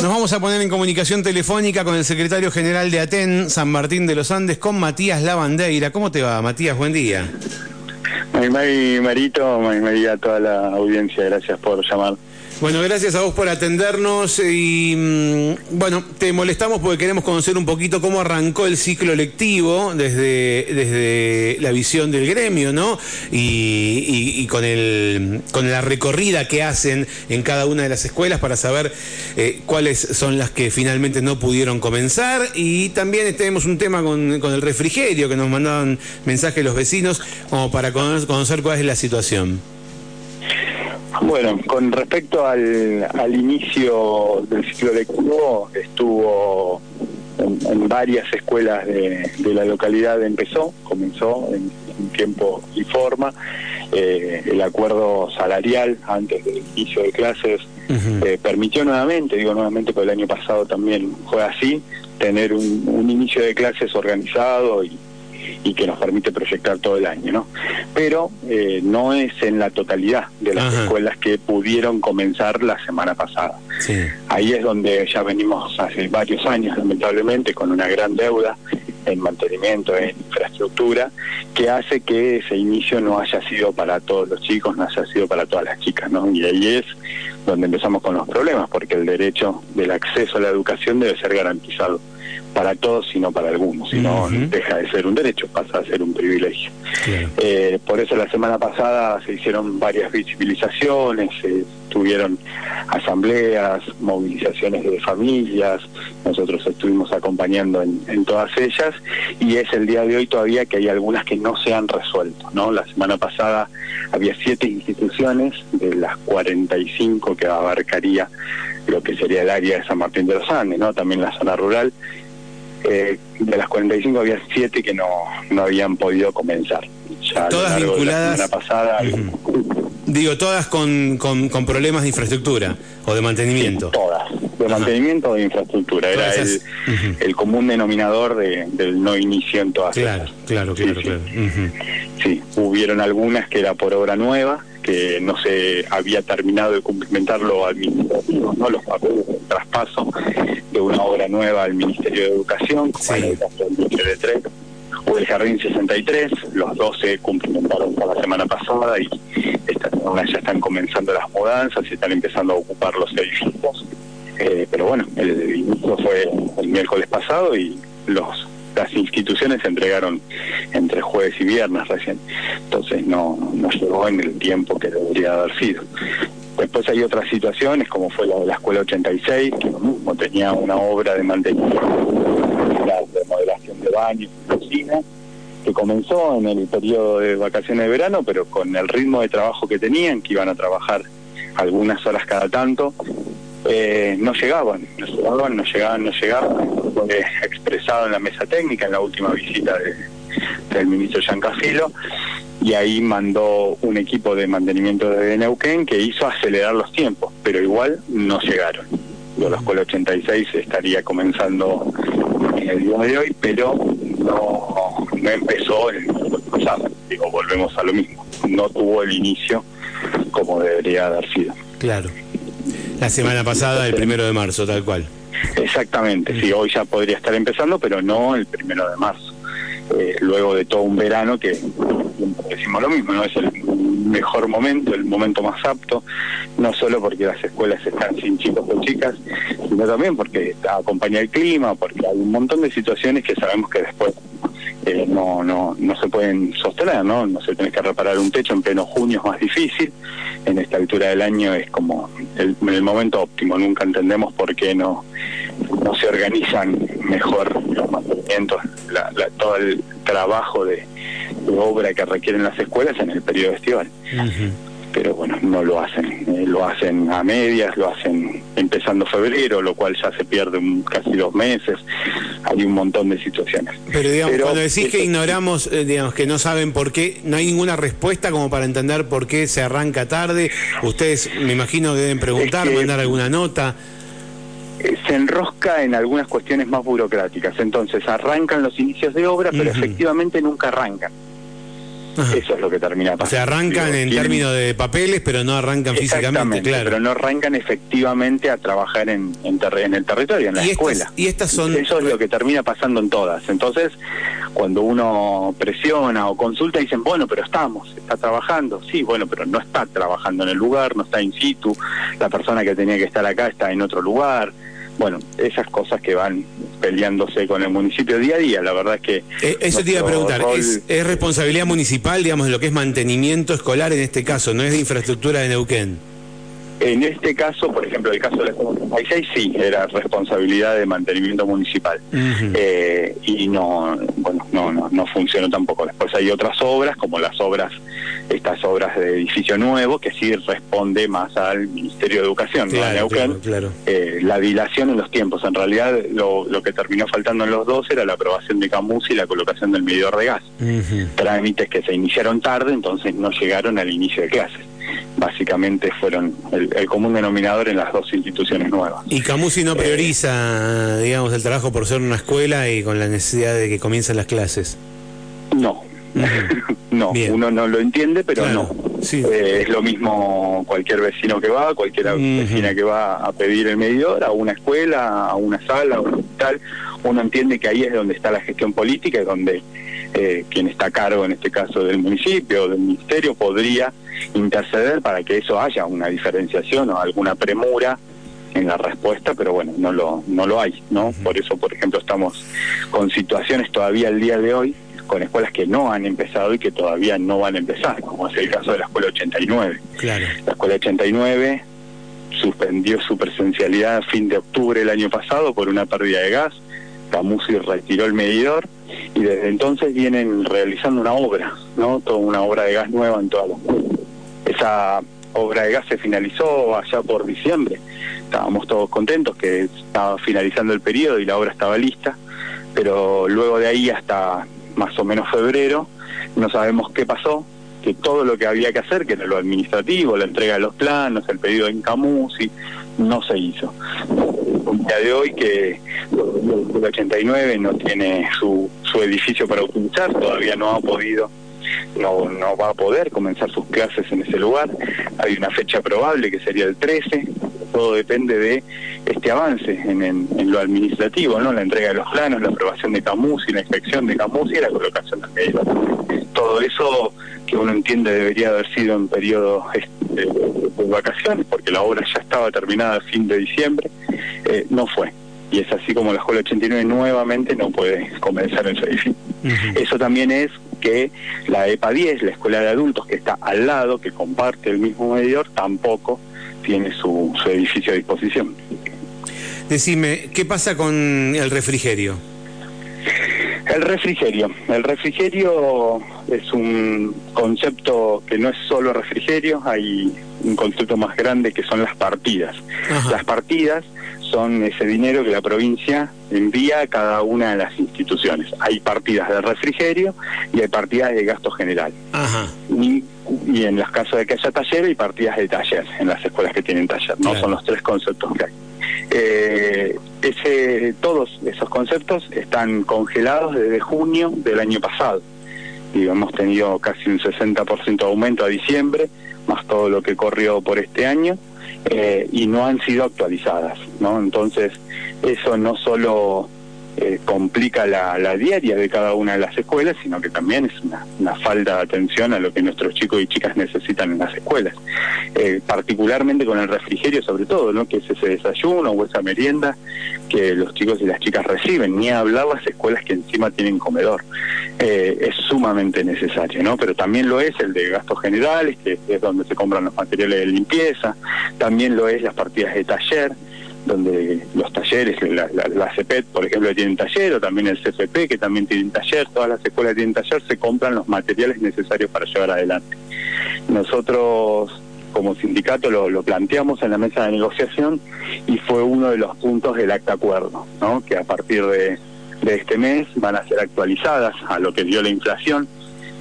Nos vamos a poner en comunicación telefónica con el secretario general de ATEN, San Martín de los Andes, con Matías Lavandeira. ¿Cómo te va, Matías? Buen día. Marito, toda la audiencia, gracias por llamar. Bueno, gracias a vos por atendernos y mm, bueno, te molestamos porque queremos conocer un poquito cómo arrancó el ciclo lectivo desde, desde la visión del gremio, ¿no? Y, con, el, con la recorrida que hacen en cada una de las escuelas para saber eh, cuáles son las que finalmente no pudieron comenzar. Y también tenemos un tema con, con el refrigerio que nos mandaban mensajes los vecinos como para conocer cuál es la situación. Bueno, con respecto al, al inicio del ciclo lectivo, estuvo en, varias escuelas de, la localidad, empezó, comenzó en, tiempo y forma. Eh, el acuerdo salarial antes del inicio de clases eh, permitió nuevamente, digo nuevamente porque el año pasado también fue así, tener un, un inicio de clases organizado y, y que nos permite proyectar todo el año, ¿no? Pero eh, no es en la totalidad de las escuelas que pudieron comenzar la semana pasada. Ahí es donde ya venimos hace varios años, lamentablemente, con una gran deuda en mantenimiento, en infraestructura, que hace que ese inicio no haya sido para todos los chicos, no haya sido para todas las chicas, ¿no? Y ahí es donde empezamos con los problemas, porque el derecho del acceso a la educación debe ser garantizado para todos, sino para algunos, si no deja de ser un derecho, pasa a ser un privilegio. Eh, por eso la semana pasada se hicieron varias visibilizaciones, se tuvieron asambleas, movilizaciones de familias, nosotros estuvimos acompañando en, todas ellas y es el día de hoy todavía que hay algunas que no se han resuelto, ¿no? La semana pasada había siete instituciones de las 45 que abarcaría lo que sería el área de San Martín de los Andes, ¿no? También la zona rural eh, de las 45 había 7 que no, no habían podido comenzar. todas vinculadas. La pasada, Digo, todas con, con, problemas de infraestructura o de mantenimiento. todas, de mantenimiento o de infraestructura. Era el, el, común denominador del no inicio en todas Claro, claro, claro, claro. Sí, hubieron algunas que era por obra nueva, que no se había terminado de cumplimentar lo administrativo, ¿no? los papeles de traspaso de una obra nueva al Ministerio de Educación, como el de Tren o el Jardín 63, los dos se cumplimentaron para la semana pasada y esta semana ya están comenzando las mudanzas y están empezando a ocupar los edificios. Eh, pero bueno, el inicio fue el miércoles pasado y los las instituciones se entregaron entre jueves y viernes recién, entonces no, no llegó en el tiempo que debería haber sido. Después hay otras situaciones, como fue la de la Escuela 86, que mismo tenía una obra de mantenimiento, la remodelación de baños cocina, que comenzó en el periodo de vacaciones de verano, pero con el ritmo de trabajo que tenían, que iban a trabajar algunas horas cada tanto, eh, no llegaban, no llegaban, no llegaban, no llegaban. Fue expresado en la mesa técnica en la última visita del ministro Giancafilo y ahí mandó un equipo de mantenimiento de Neuquén que hizo acelerar los tiempos, pero igual no llegaron. La escuela 86 estaría comenzando en el día de hoy, pero no, no empezó el pasado. Digo, volvemos a lo mismo. No tuvo el inicio como debería haber sido. Claro. La semana pasada, el primero de marzo, tal cual. Exactamente, sí, hoy ya podría estar empezando, pero no el primero de marzo. Eh, luego de todo un verano que decimos lo mismo, no es el mejor momento, el momento más apto, no solo porque las escuelas están sin chicos o chicas, sino también porque acompaña el clima, porque hay un montón de situaciones que sabemos que después eh, no, no, no se pueden sostener, ¿no? No se tiene que reparar un techo en pleno junio es más difícil, en esta altura del año es como el, momento óptimo, nunca entendemos por qué no, no se organizan mejor los mantenimientos, todo el trabajo de, obra que requieren las escuelas en el periodo estival pero bueno, no lo hacen. Eh, lo hacen a medias, lo hacen empezando febrero, lo cual ya se pierde casi dos meses. Hay un montón de situaciones. Pero digamos, cuando decís que ignoramos, eh, digamos, que no saben por qué, no hay ninguna respuesta como para entender por qué se arranca tarde. Ustedes, me imagino, deben preguntar, mandar alguna nota eh, se enrosca en algunas cuestiones más burocráticas. Entonces arrancan los inicios de obra, pero efectivamente nunca arrancan. Eso es lo que termina pasando. O sea, arrancan en términos de papeles, pero no arrancan físicamente, claro. Pero no arrancan efectivamente a trabajar en, en, el territorio, en la escuela. y estas son... Eso es lo que termina pasando en todas. Entonces, cuando uno presiona o consulta, dicen, bueno, pero estamos, está trabajando. Sí, bueno, pero no está trabajando en el lugar, no está in situ. La persona que tenía que estar acá está en otro lugar bueno, esas cosas que van peleándose con el municipio día a día, la verdad es que... Eh, eso te iba a preguntar, ¿es, responsabilidad municipal, digamos, de lo que es mantenimiento escolar en este caso, no es de infraestructura de Neuquén? En este caso, por ejemplo, el caso de la 66 sí, era responsabilidad de mantenimiento municipal. Eh, y no, bueno, no, no, no funcionó tampoco. Después hay otras obras, como las obras, estas obras de edificio nuevo, que sí responde más al Ministerio de Educación. Claro, claro, eh, la dilación en los tiempos. En realidad, lo, lo, que terminó faltando en los dos era la aprobación de Camus y la colocación del medidor de gas. Trámites que se iniciaron tarde, entonces no llegaron al inicio de clases básicamente fueron el, común denominador en las dos instituciones nuevas. ¿Y Camusi no eh, prioriza, digamos, el trabajo por ser una escuela y con la necesidad de que comiencen las clases? No, no, uno no lo entiende, pero no. Eh, es lo mismo cualquier vecino que va, cualquier vecina que va a pedir el medidor, a una escuela, a una sala, a un hospital, uno entiende que ahí es donde está la gestión política, y donde eh, quien está a cargo, en este caso del municipio o del ministerio, podría interceder para que eso haya una diferenciación o alguna premura en la respuesta, pero bueno, no lo, no lo hay, ¿no? Por eso, por ejemplo, estamos con situaciones todavía el día de hoy con escuelas que no han empezado y que todavía no van a empezar, como es el caso de la escuela 89. Claro. La escuela 89 suspendió su presencialidad a fin de octubre del año pasado por una pérdida de gas. Camusi retiró el medidor y desde entonces vienen realizando una obra, ¿no? Toda una obra de gas nueva en toda la escuela. Esa obra de gas se finalizó allá por diciembre. Estábamos todos contentos que estaba finalizando el periodo y la obra estaba lista, pero luego de ahí hasta más o menos febrero no sabemos qué pasó, que todo lo que había que hacer, que era lo administrativo, la entrega de los planos, el pedido en Camusi, no se hizo. Un día de hoy que el 89 no tiene su, su edificio para utilizar, todavía no ha podido no, no va a poder comenzar sus clases en ese lugar. Hay una fecha probable que sería el 13. Todo depende de este avance en, en, lo administrativo, ¿no? La entrega de los planos, la aprobación de Camus y la inspección de Camus y la colocación del medio. Todo eso que uno entiende debería haber sido en periodo este, de vacaciones, porque la obra ya estaba terminada a fin de diciembre, eh, no fue y es así como la Escuela 89 nuevamente no puede comenzar en su edificio. Eso también es que la EPA 10, la Escuela de Adultos, que está al lado, que comparte el mismo medidor, tampoco tiene su, su edificio a disposición. Decime, ¿qué pasa con el refrigerio? El refrigerio. El refrigerio es un concepto que no es solo refrigerio, hay un concepto más grande que son las partidas. Las partidas son ese dinero que la provincia envía a cada una de las instituciones. Hay partidas de refrigerio y hay partidas de gasto general. Y, en los casos de que haya taller hay partidas de taller en las escuelas que tienen taller. No son los tres conceptos que hay. Eh, ese, todos esos conceptos están congelados desde junio del año pasado. Y hemos tenido casi un 60% de aumento a diciembre, más todo lo que corrió por este año eh, y no han sido actualizadas, ¿no? Entonces, eso no solo eh, complica la, la, diaria de cada una de las escuelas, sino que también es una, falta de atención a lo que nuestros chicos y chicas necesitan en las escuelas, eh, particularmente con el refrigerio sobre todo, ¿no? que es ese desayuno o esa merienda que los chicos y las chicas reciben, ni hablar las escuelas que encima tienen comedor. Eh, es sumamente necesario, ¿no? Pero también lo es el de gastos generales, que es donde se compran los materiales de limpieza, también lo es las partidas de taller, donde los talleres, la, la, CEPET, por ejemplo, tienen taller, o también el CFP, que también tienen taller, todas las escuelas tienen taller, se compran los materiales necesarios para llevar adelante. Nosotros, como sindicato, lo, planteamos en la mesa de negociación y fue uno de los puntos del acta acuerdo, ¿no? que a partir de este mes van a ser actualizadas a lo que dio la inflación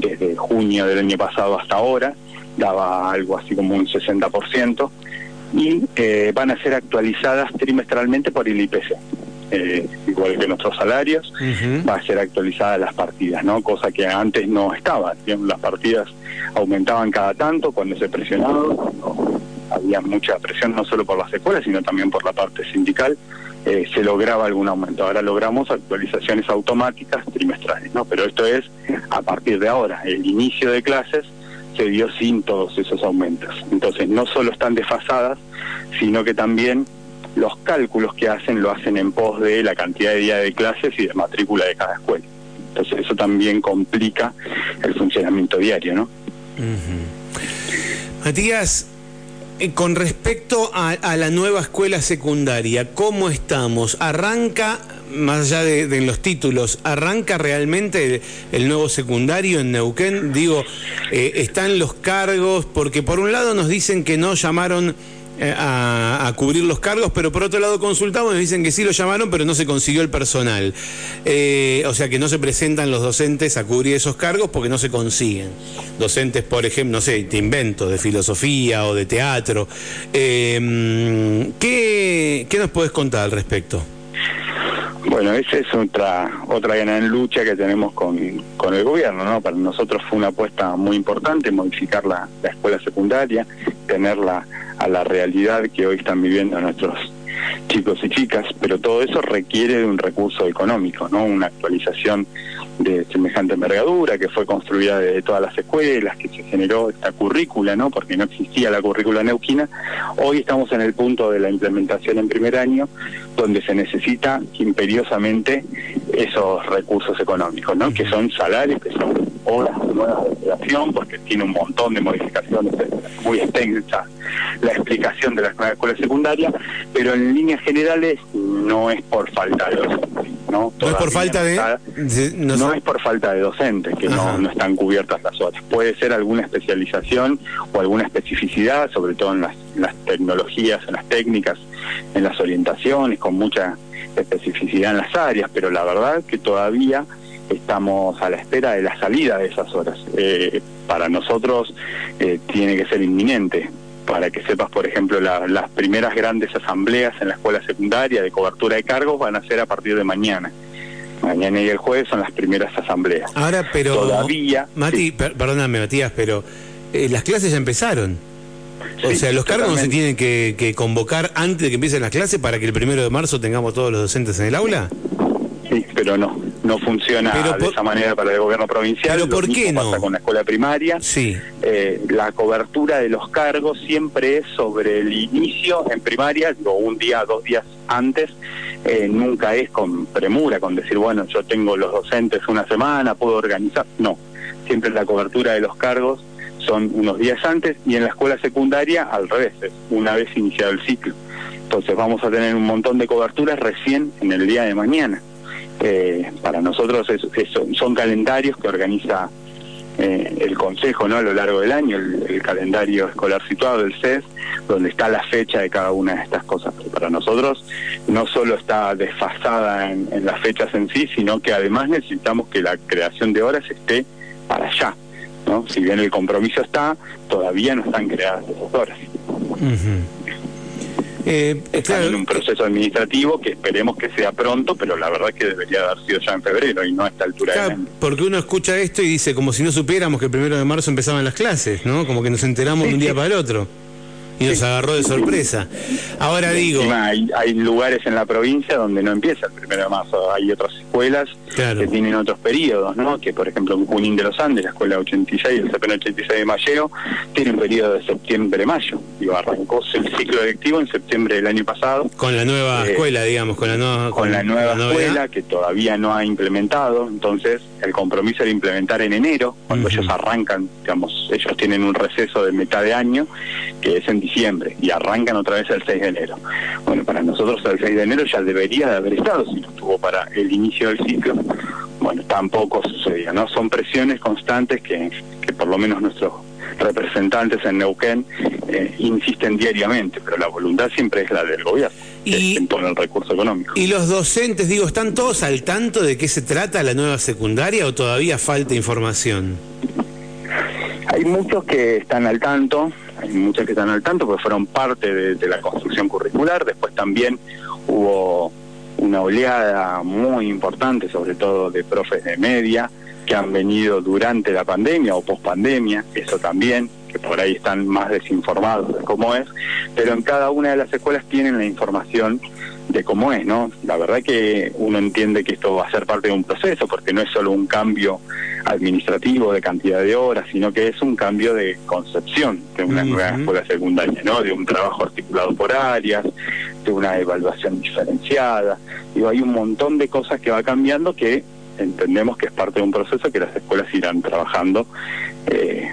desde junio del año pasado hasta ahora, daba algo así como un 60%, y eh, van a ser actualizadas trimestralmente por el IPC. eh, igual que nuestros salarios, va a ser actualizada las partidas, ¿no? Cosa que antes no estaba. Las partidas aumentaban cada tanto cuando se presionaba, había mucha presión no solo por las escuelas, sino también por la parte sindical. Eh, se lograba algún aumento. Ahora logramos actualizaciones automáticas trimestrales, ¿no? Pero esto es a partir de ahora. El inicio de clases se dio sin todos esos aumentos. Entonces, no solo están desfasadas, sino que también los cálculos que hacen lo hacen en pos de la cantidad de días de clases y de matrícula de cada escuela. Entonces, eso también complica el funcionamiento diario, ¿no? Matías, eh, con respecto a, la nueva escuela secundaria, ¿cómo estamos? ¿Arranca, más allá de, los títulos, arranca realmente el, nuevo secundario en Neuquén? Digo, eh, ¿están los cargos? Porque por un lado nos dicen que no llamaron eh, a, cubrir los cargos, pero por otro lado consultamos y nos dicen que sí lo llamaron, pero no se consiguió el personal. Eh, o sea que no se presentan los docentes a cubrir esos cargos porque no se consiguen. Docentes, por ejemplo, no sé, te invento, de filosofía o de teatro. ¿qué, ¿Qué nos puedes contar al respecto? Bueno, esa es otra otra gran lucha que tenemos con, con el gobierno, ¿no? Para nosotros fue una apuesta muy importante modificar la, la escuela secundaria, tenerla a la realidad que hoy están viviendo nuestros chicos y chicas, pero todo eso requiere de un recurso económico, ¿no? Una actualización de semejante envergadura que fue construida de todas las escuelas, que se generó esta currícula, ¿no? Porque no existía la currícula neuquina. Hoy estamos en el punto de la implementación en primer año, donde se necesita imperiosamente esos recursos económicos, ¿no? Que son salarios, que son horas nuevas de operación, porque tiene un montón de modificaciones muy extensa la explicación de la nueva escuela secundaria, pero en líneas generales no es por falta de docentes, ¿no? no es por falta de... no, es por falta de docentes, que no, no están cubiertas las horas. Puede ser alguna especialización o alguna especificidad, sobre todo en las, las tecnologías, en las técnicas, en las orientaciones, con mucha especificidad en las áreas, pero la verdad que todavía estamos a la espera de la salida de esas horas. Eh, para nosotros eh, tiene que ser inminente. Para que sepas, por ejemplo, las primeras grandes asambleas en la escuela secundaria de cobertura de cargos van a ser a partir de mañana. Mañana y el jueves son las primeras asambleas. Ahora, pero... Todavía... Mati, perdóname, Matías, pero eh, las clases ya empezaron. o sea, los cargos no se tienen que, que, convocar antes de que empiecen las clases para que el primero de marzo tengamos todos los docentes en el aula. Sí, pero no no funciona de esa manera para el gobierno provincial. ¿Pero por qué no? Pasa con la escuela primaria. Sí. Eh, la cobertura de los cargos siempre es sobre el inicio en primaria, o un día, dos días antes. Eh, nunca es con premura, con decir, bueno, yo tengo los docentes una semana, puedo organizar. No, siempre la cobertura de los cargos son unos días antes y en la escuela secundaria al revés, una vez iniciado el ciclo. Entonces vamos a tener un montón de coberturas recién en el día de mañana. Eh, para nosotros son calendarios que organiza eh, el Consejo ¿no? a lo largo del año, el, calendario escolar situado del CES, donde está la fecha de cada una de estas cosas. Para nosotros no solo está desfasada en, las fechas en sí, sino que además necesitamos que la creación de horas esté para allá. ¿no? Si bien el compromiso está, todavía no están creadas esas horas. Eh, Están en un proceso administrativo que esperemos que sea pronto, pero la verdad que debería haber sido ya en febrero y no a esta altura claro, Porque uno escucha esto y dice como si no supiéramos que el primero de marzo empezaban las clases, ¿no? Como que nos enteramos de un día para el otro y nos agarró de sorpresa. Ahora digo... Hay, hay, lugares en la provincia donde no empieza el primero de marzo, hay otras escuelas que tienen otros periodos, ¿no? Que por ejemplo en Junín de los Andes, la escuela 86, el CPN 86 de Mayo, tiene un periodo de septiembre-mayo. Digo, arrancó el ciclo electivo en septiembre del año pasado. Con la nueva eh, escuela, digamos, con la nueva... Con, la nueva escuela que todavía no ha implementado, entonces el compromiso era implementar en enero, cuando ellos arrancan, digamos, ellos tienen un receso de mitad de año, que es en diciembre, y arrancan otra vez el 6 de enero. Bueno, para nosotros el 6 de enero ya debería de haber estado, si no estuvo para el inicio del ciclo, bueno, tampoco sucedía, ¿no? Son presiones constantes que, que por lo menos nuestros representantes en Neuquén eh, insisten diariamente, pero la voluntad siempre es la del gobierno, y, que el recurso económico. ¿Y los docentes, digo, están todos al tanto de qué se trata la nueva secundaria o todavía falta información? Hay muchos que están al tanto, hay muchos que están al tanto porque fueron parte de, de la construcción curricular, después también hubo una oleada muy importante, sobre todo de profes de media, que han venido durante la pandemia o pospandemia, eso también, que por ahí están más desinformados de cómo es, pero en cada una de las escuelas tienen la información de cómo es, ¿no? La verdad que uno entiende que esto va a ser parte de un proceso, porque no es solo un cambio administrativo de cantidad de horas, sino que es un cambio de concepción de una nueva escuela secundaria, ¿no? De un trabajo articulado por áreas, de una evaluación diferenciada. Digo, hay un montón de cosas que va cambiando que entendemos que es parte de un proceso que las escuelas irán trabajando eh,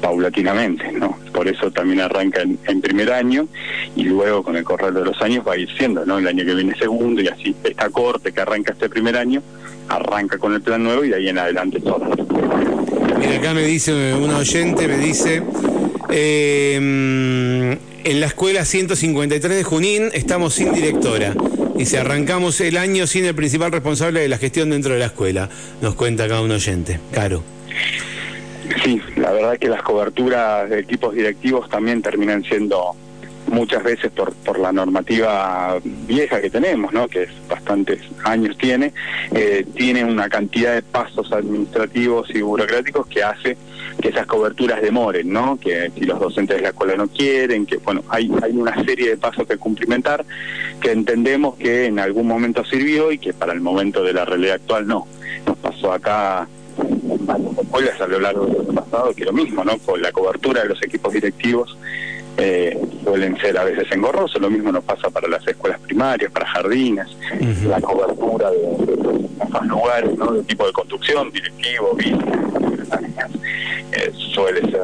paulatinamente, ¿no? Por eso también arranca en, primer año y luego con el correr de los años va a ir siendo, ¿no? El año que viene segundo y así esta corte que arranca este primer año arranca con el plan nuevo y de ahí en adelante todo. Mira, acá me dice un oyente, me dice, eh, en la escuela 153 de Junín estamos sin directora. se arrancamos el año sin el principal responsable de la gestión dentro de la escuela. Nos cuenta acá un oyente. Caro. Sí, la verdad que las coberturas de equipos directivos también terminan siendo muchas veces por, por la normativa vieja que tenemos, ¿no? que es bastantes años tiene, eh, tiene una cantidad de pasos administrativos y burocráticos que hace que esas coberturas demoren, ¿no? que si los docentes de la escuela no quieren, que bueno, hay, hay una serie de pasos que cumplimentar que entendemos que en algún momento sirvió y que para el momento de la realidad actual no. Nos pasó acá escuelas a lo largo del año pasado que lo mismo, ¿no? Con la cobertura de los equipos directivos eh, suelen ser a veces engorrosos, lo mismo nos pasa para las escuelas primarias, para jardines, la cobertura de, esos lugares, ¿no? de tipo de construcción, directivo, eh, suele ser,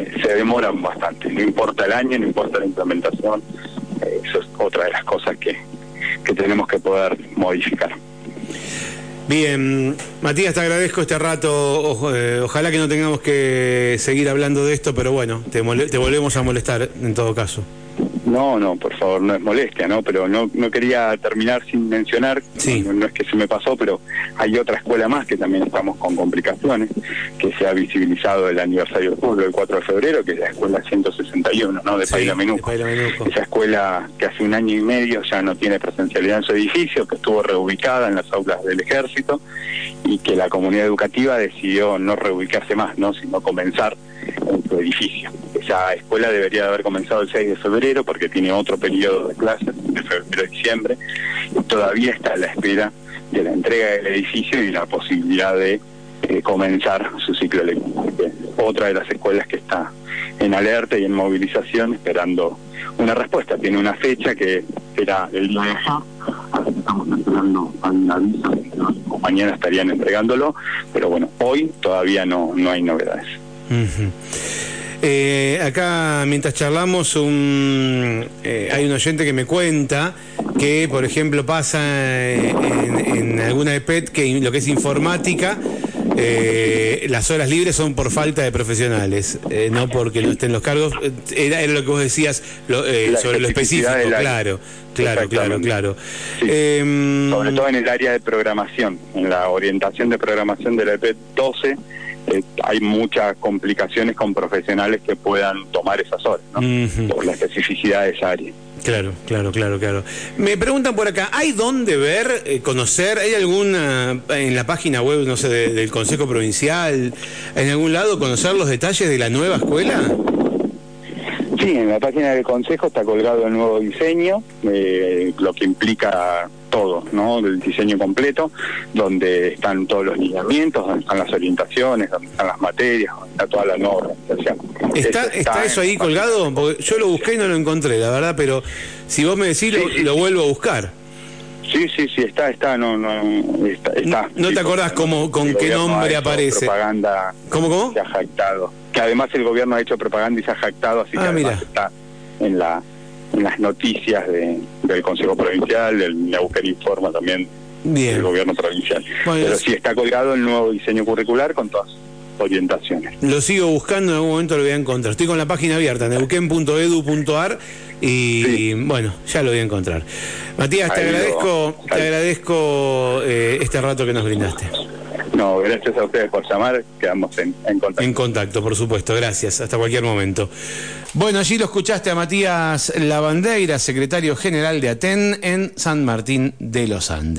eh, se demoran bastante, no importa el año, no importa la implementación, eh, eso es otra de las cosas que, que tenemos que poder modificar. Bien, Matías, te agradezco este rato. Eh, ojalá que no tengamos que seguir hablando de esto, pero bueno, te, te volvemos a molestar en todo caso. No, no, por favor, no es molestia, ¿no? Pero no, no quería terminar sin mencionar, no, es que se me pasó, pero hay otra escuela más que también estamos con complicaciones, que se ha visibilizado el aniversario del pueblo el 4 de febrero, que es la escuela 161, ¿no? De sí, Menuco. Esa escuela que hace un año y medio ya no tiene presencialidad en su edificio, que estuvo reubicada en las aulas del ejército y que la comunidad educativa decidió no reubicarse más, ¿no? Sino comenzar en su edificio. Esa escuela debería de haber comenzado el 6 de febrero porque tiene otro periodo de clases, de febrero a diciembre, y todavía está a la espera de la entrega del edificio y la posibilidad de eh, comenzar su ciclo lectivo. Otra de las escuelas que está en alerta y en movilización esperando una respuesta. Tiene una fecha que será el día de estamos esperando un aviso, mañana estarían entregándolo, pero bueno, hoy todavía no, no hay novedades. Eh, acá, mientras charlamos, un, eh, hay un oyente que me cuenta que, por ejemplo, pasa en, alguna EPET que lo que es informática, eh, las horas libres son por falta de profesionales, no porque no estén los cargos. Era, lo que vos decías sobre lo específico, claro. Claro, claro, claro. Em, sobre todo en el área de programación, en la orientación de programación de la EPET 12 eh, hay muchas complicaciones con profesionales que puedan tomar esas horas, ¿no? Por la especificidad de esa área. Claro, claro, claro, claro. Me preguntan por acá, ¿hay dónde ver, eh, conocer, hay alguna, en la página web, no sé, del Consejo Provincial, en algún lado, conocer los detalles de la nueva escuela? Sí, en la página del Consejo está colgado el nuevo diseño, eh, lo que implica todo, ¿no? Del diseño completo, donde están todos los lineamientos, donde están las orientaciones, donde están las materias, donde está toda la nueva organización. ¿Está, está, eso ahí colgado? Porque yo lo busqué y no lo encontré, la verdad, pero si vos me decís, lo, vuelvo a buscar. Sí, sí, sí, está, está, no, no, está. ¿No, te acordás cómo, con qué nombre aparece? Propaganda ¿Cómo, cómo? Se ha jactado. Que además el gobierno ha hecho propaganda y se ha jactado, así ah, que está en la en las noticias de, del Consejo Provincial, del Neuquén Informa también del gobierno provincial. Pero sí está colgado el nuevo diseño curricular con todas orientaciones. Lo sigo buscando, en algún momento lo voy a encontrar. Estoy con la página abierta, neuquén.edu.ar y bueno, ya lo voy a encontrar. Matías, te agradezco, te agradezco eh, este rato que nos brindaste. No, gracias a ustedes por llamar, quedamos en, contacto. En contacto, por supuesto, gracias, hasta cualquier momento. Bueno, allí lo escuchaste a Matías Lavandeira, secretario general de ATEN en San Martín de los Andes.